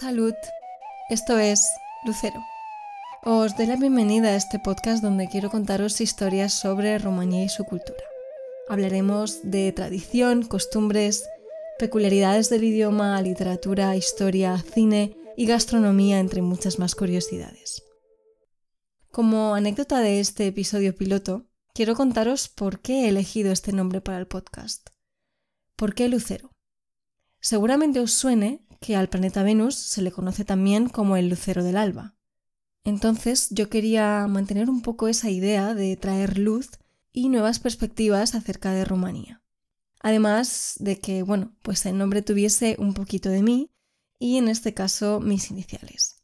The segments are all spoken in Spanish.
Salud, esto es Lucero. Os doy la bienvenida a este podcast donde quiero contaros historias sobre Rumanía y su cultura. Hablaremos de tradición, costumbres, peculiaridades del idioma, literatura, historia, cine y gastronomía, entre muchas más curiosidades. Como anécdota de este episodio piloto, quiero contaros por qué he elegido este nombre para el podcast. ¿Por qué Lucero? Seguramente os suene que al planeta Venus se le conoce también como el lucero del alba. Entonces yo quería mantener un poco esa idea de traer luz y nuevas perspectivas acerca de Rumanía. Además de que, bueno, pues el nombre tuviese un poquito de mí y en este caso mis iniciales.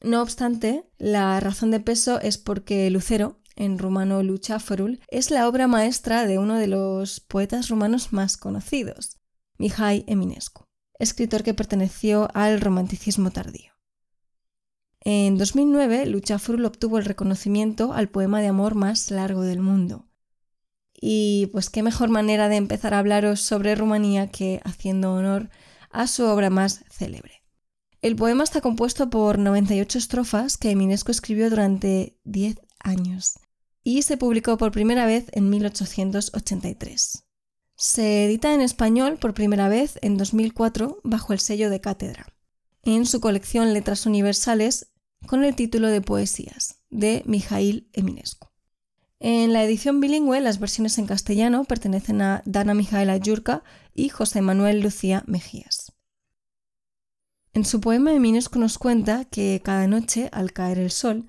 No obstante, la razón de peso es porque Lucero, en rumano Luchaforul, es la obra maestra de uno de los poetas rumanos más conocidos, Mihai Eminescu escritor que perteneció al romanticismo tardío. En 2009, Luchafrul obtuvo el reconocimiento al poema de amor más largo del mundo. Y pues qué mejor manera de empezar a hablaros sobre Rumanía que haciendo honor a su obra más célebre. El poema está compuesto por 98 estrofas que Eminesco escribió durante 10 años y se publicó por primera vez en 1883. Se edita en español por primera vez en 2004 bajo el sello de Cátedra, en su colección Letras Universales con el título de Poesías, de Mijail Eminescu. En la edición bilingüe, las versiones en castellano pertenecen a Dana Mijaela Yurka y José Manuel Lucía Mejías. En su poema Eminescu nos cuenta que cada noche, al caer el sol,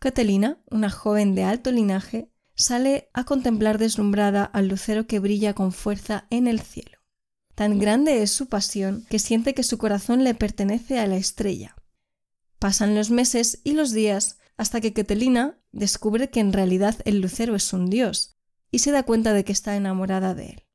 Catalina, una joven de alto linaje, sale a contemplar deslumbrada al lucero que brilla con fuerza en el cielo. Tan grande es su pasión que siente que su corazón le pertenece a la estrella. Pasan los meses y los días hasta que Ketelina descubre que en realidad el lucero es un dios y se da cuenta de que está enamorada de él.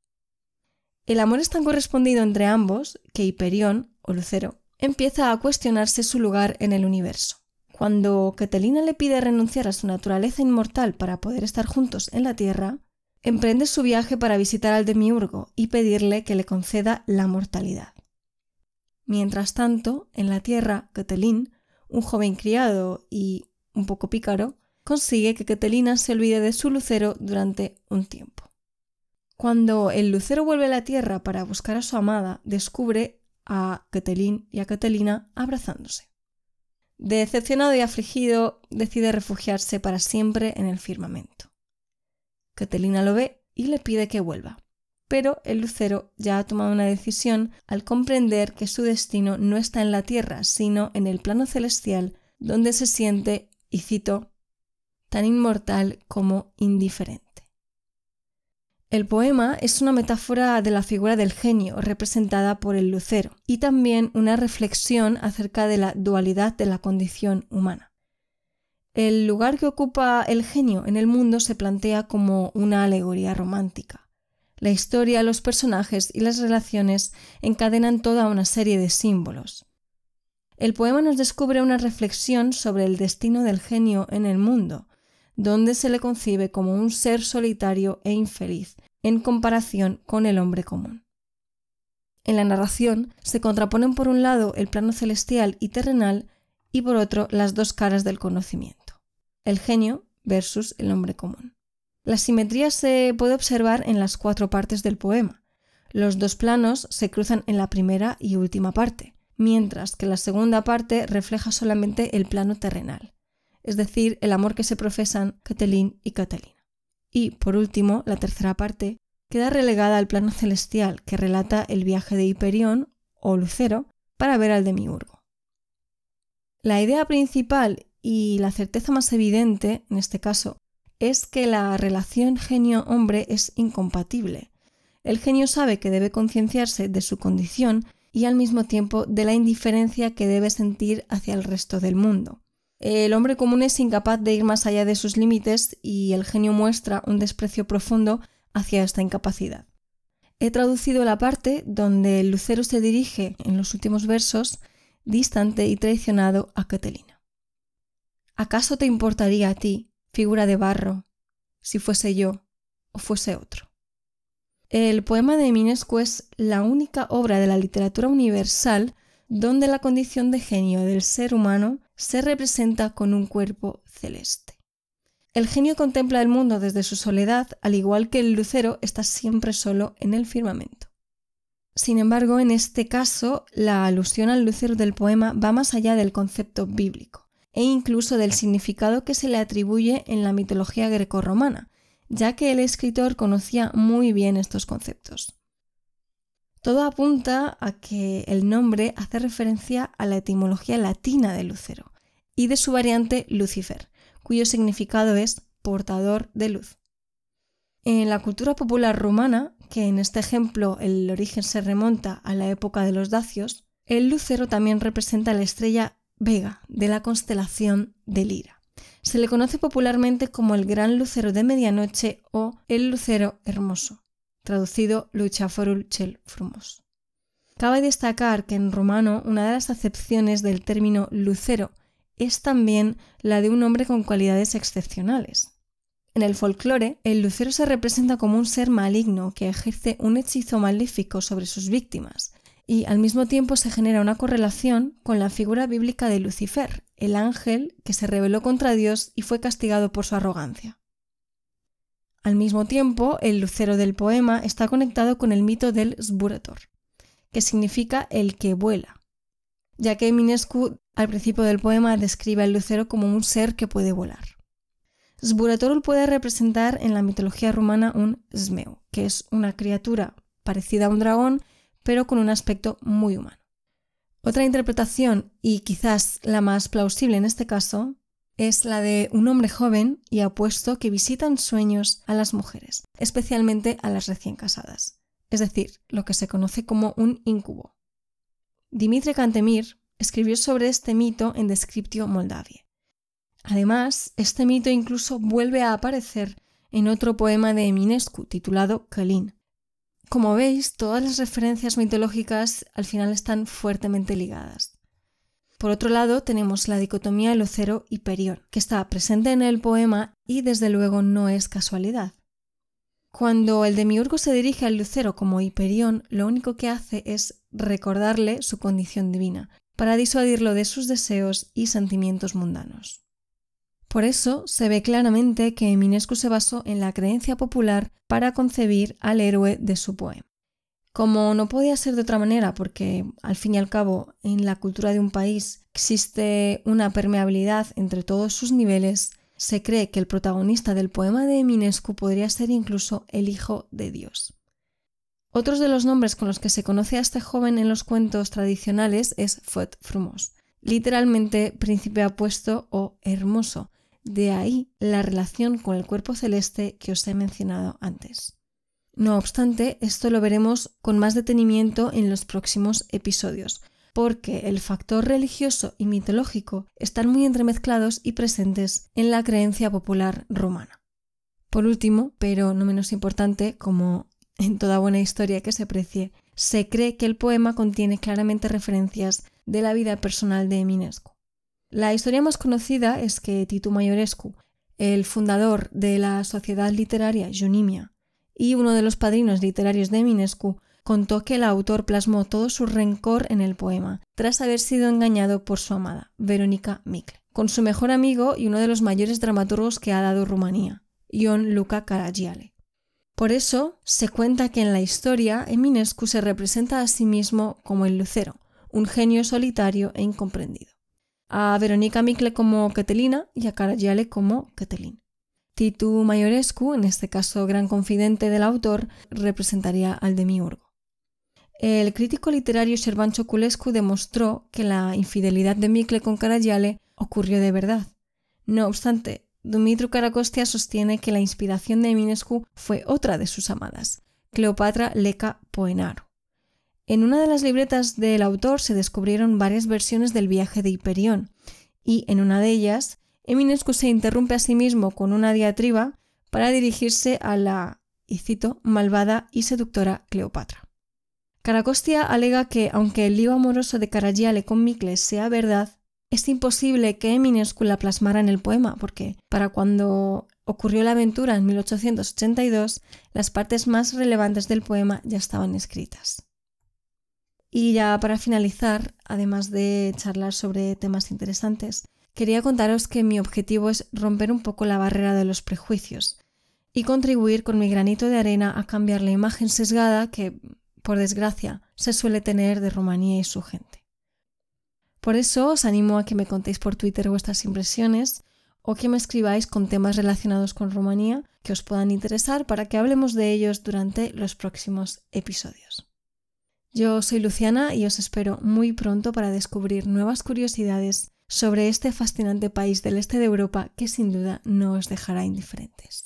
El amor es tan correspondido entre ambos que Hiperión, o Lucero, empieza a cuestionarse su lugar en el universo. Cuando Catalina le pide renunciar a su naturaleza inmortal para poder estar juntos en la Tierra, emprende su viaje para visitar al demiurgo y pedirle que le conceda la mortalidad. Mientras tanto, en la Tierra, Catelín, un joven criado y un poco pícaro, consigue que Catalina se olvide de su lucero durante un tiempo. Cuando el lucero vuelve a la Tierra para buscar a su amada, descubre a Catelín y a Catalina abrazándose. Decepcionado y afligido, decide refugiarse para siempre en el firmamento. Catelina lo ve y le pide que vuelva. Pero el lucero ya ha tomado una decisión al comprender que su destino no está en la tierra, sino en el plano celestial, donde se siente, y cito, tan inmortal como indiferente. El poema es una metáfora de la figura del genio representada por el lucero y también una reflexión acerca de la dualidad de la condición humana. El lugar que ocupa el genio en el mundo se plantea como una alegoría romántica. La historia, los personajes y las relaciones encadenan toda una serie de símbolos. El poema nos descubre una reflexión sobre el destino del genio en el mundo, donde se le concibe como un ser solitario e infeliz en comparación con el hombre común. En la narración se contraponen por un lado el plano celestial y terrenal y por otro las dos caras del conocimiento, el genio versus el hombre común. La simetría se puede observar en las cuatro partes del poema. Los dos planos se cruzan en la primera y última parte, mientras que la segunda parte refleja solamente el plano terrenal es decir, el amor que se profesan Catelín y Catalina. Y, por último, la tercera parte queda relegada al plano celestial que relata el viaje de Hiperión o Lucero para ver al demiurgo. La idea principal y la certeza más evidente, en este caso, es que la relación genio-hombre es incompatible. El genio sabe que debe concienciarse de su condición y al mismo tiempo de la indiferencia que debe sentir hacia el resto del mundo. El hombre común es incapaz de ir más allá de sus límites y el genio muestra un desprecio profundo hacia esta incapacidad. He traducido la parte donde el lucero se dirige en los últimos versos distante y traicionado a Catelina. ¿Acaso te importaría a ti, figura de barro, si fuese yo o fuese otro? El poema de Eminescu es la única obra de la literatura universal donde la condición de genio del ser humano se representa con un cuerpo celeste. El genio contempla el mundo desde su soledad, al igual que el lucero está siempre solo en el firmamento. Sin embargo, en este caso, la alusión al lucero del poema va más allá del concepto bíblico e incluso del significado que se le atribuye en la mitología grecorromana, ya que el escritor conocía muy bien estos conceptos. Todo apunta a que el nombre hace referencia a la etimología latina de lucero y de su variante Lucifer, cuyo significado es portador de luz. En la cultura popular romana, que en este ejemplo el origen se remonta a la época de los dacios, el lucero también representa la estrella Vega de la constelación de Lira. Se le conoce popularmente como el gran lucero de medianoche o el lucero hermoso, traducido Luchaforul Chel Frumos. Cabe destacar que en romano una de las acepciones del término lucero es también la de un hombre con cualidades excepcionales. En el folclore, el lucero se representa como un ser maligno que ejerce un hechizo maléfico sobre sus víctimas, y al mismo tiempo se genera una correlación con la figura bíblica de Lucifer, el ángel que se rebeló contra Dios y fue castigado por su arrogancia. Al mismo tiempo, el lucero del poema está conectado con el mito del Sburator, que significa el que vuela, ya que Minescu al principio del poema describe al lucero como un ser que puede volar. Sburatorul puede representar en la mitología rumana un Smeu, que es una criatura parecida a un dragón, pero con un aspecto muy humano. Otra interpretación, y quizás la más plausible en este caso, es la de un hombre joven y apuesto que visita en sueños a las mujeres, especialmente a las recién casadas, es decir, lo que se conoce como un incubo. Dimitri Cantemir escribió sobre este mito en Descriptio Moldavie. Además, este mito incluso vuelve a aparecer en otro poema de Eminescu titulado Kalin, como veis, todas las referencias mitológicas al final están fuertemente ligadas. Por otro lado, tenemos la dicotomía Lucero y Perión, que está presente en el poema y desde luego no es casualidad. Cuando el demiurgo se dirige al lucero como Hiperión, lo único que hace es recordarle su condición divina, para disuadirlo de sus deseos y sentimientos mundanos. Por eso se ve claramente que Eminescu se basó en la creencia popular para concebir al héroe de su poema. Como no podía ser de otra manera, porque al fin y al cabo en la cultura de un país existe una permeabilidad entre todos sus niveles, se cree que el protagonista del poema de Eminescu podría ser incluso el hijo de Dios. Otros de los nombres con los que se conoce a este joven en los cuentos tradicionales es Fot Frumos, literalmente príncipe apuesto o hermoso, de ahí la relación con el cuerpo celeste que os he mencionado antes. No obstante, esto lo veremos con más detenimiento en los próximos episodios, porque el factor religioso y mitológico están muy entremezclados y presentes en la creencia popular romana. Por último, pero no menos importante, como en toda buena historia que se precie, se cree que el poema contiene claramente referencias de la vida personal de Eminescu. La historia más conocida es que Titu Maiorescu, el fundador de la sociedad literaria Junimia y uno de los padrinos literarios de Eminescu, contó que el autor plasmó todo su rencor en el poema, tras haber sido engañado por su amada, Verónica Mikle, con su mejor amigo y uno de los mayores dramaturgos que ha dado Rumanía, Ion Luca Caragiale. Por eso se cuenta que en la historia Eminescu se representa a sí mismo como el lucero, un genio solitario e incomprendido a Verónica Mikle como Ketelina y a Caragiale como Ketelin. Titu Maiorescu, en este caso gran confidente del autor, representaría al demiurgo. El crítico literario Servancho Culescu demostró que la infidelidad de Mikle con Caragiale ocurrió de verdad. No obstante, Dumitru Caracostia sostiene que la inspiración de Eminescu fue otra de sus amadas, Cleopatra Leca Poenaro. En una de las libretas del autor se descubrieron varias versiones del viaje de Hiperión, y en una de ellas, Eminescu se interrumpe a sí mismo con una diatriba para dirigirse a la, y cito, malvada y seductora Cleopatra. Caracostia alega que, aunque el lío amoroso de Caragiale con Micles sea verdad, es imposible que Eminescu la plasmara en el poema, porque para cuando ocurrió la aventura en 1882, las partes más relevantes del poema ya estaban escritas. Y ya para finalizar, además de charlar sobre temas interesantes, quería contaros que mi objetivo es romper un poco la barrera de los prejuicios y contribuir con mi granito de arena a cambiar la imagen sesgada que, por desgracia, se suele tener de Rumanía y su gente. Por eso os animo a que me contéis por Twitter vuestras impresiones o que me escribáis con temas relacionados con Rumanía que os puedan interesar para que hablemos de ellos durante los próximos episodios. Yo soy Luciana y os espero muy pronto para descubrir nuevas curiosidades sobre este fascinante país del este de Europa que sin duda no os dejará indiferentes.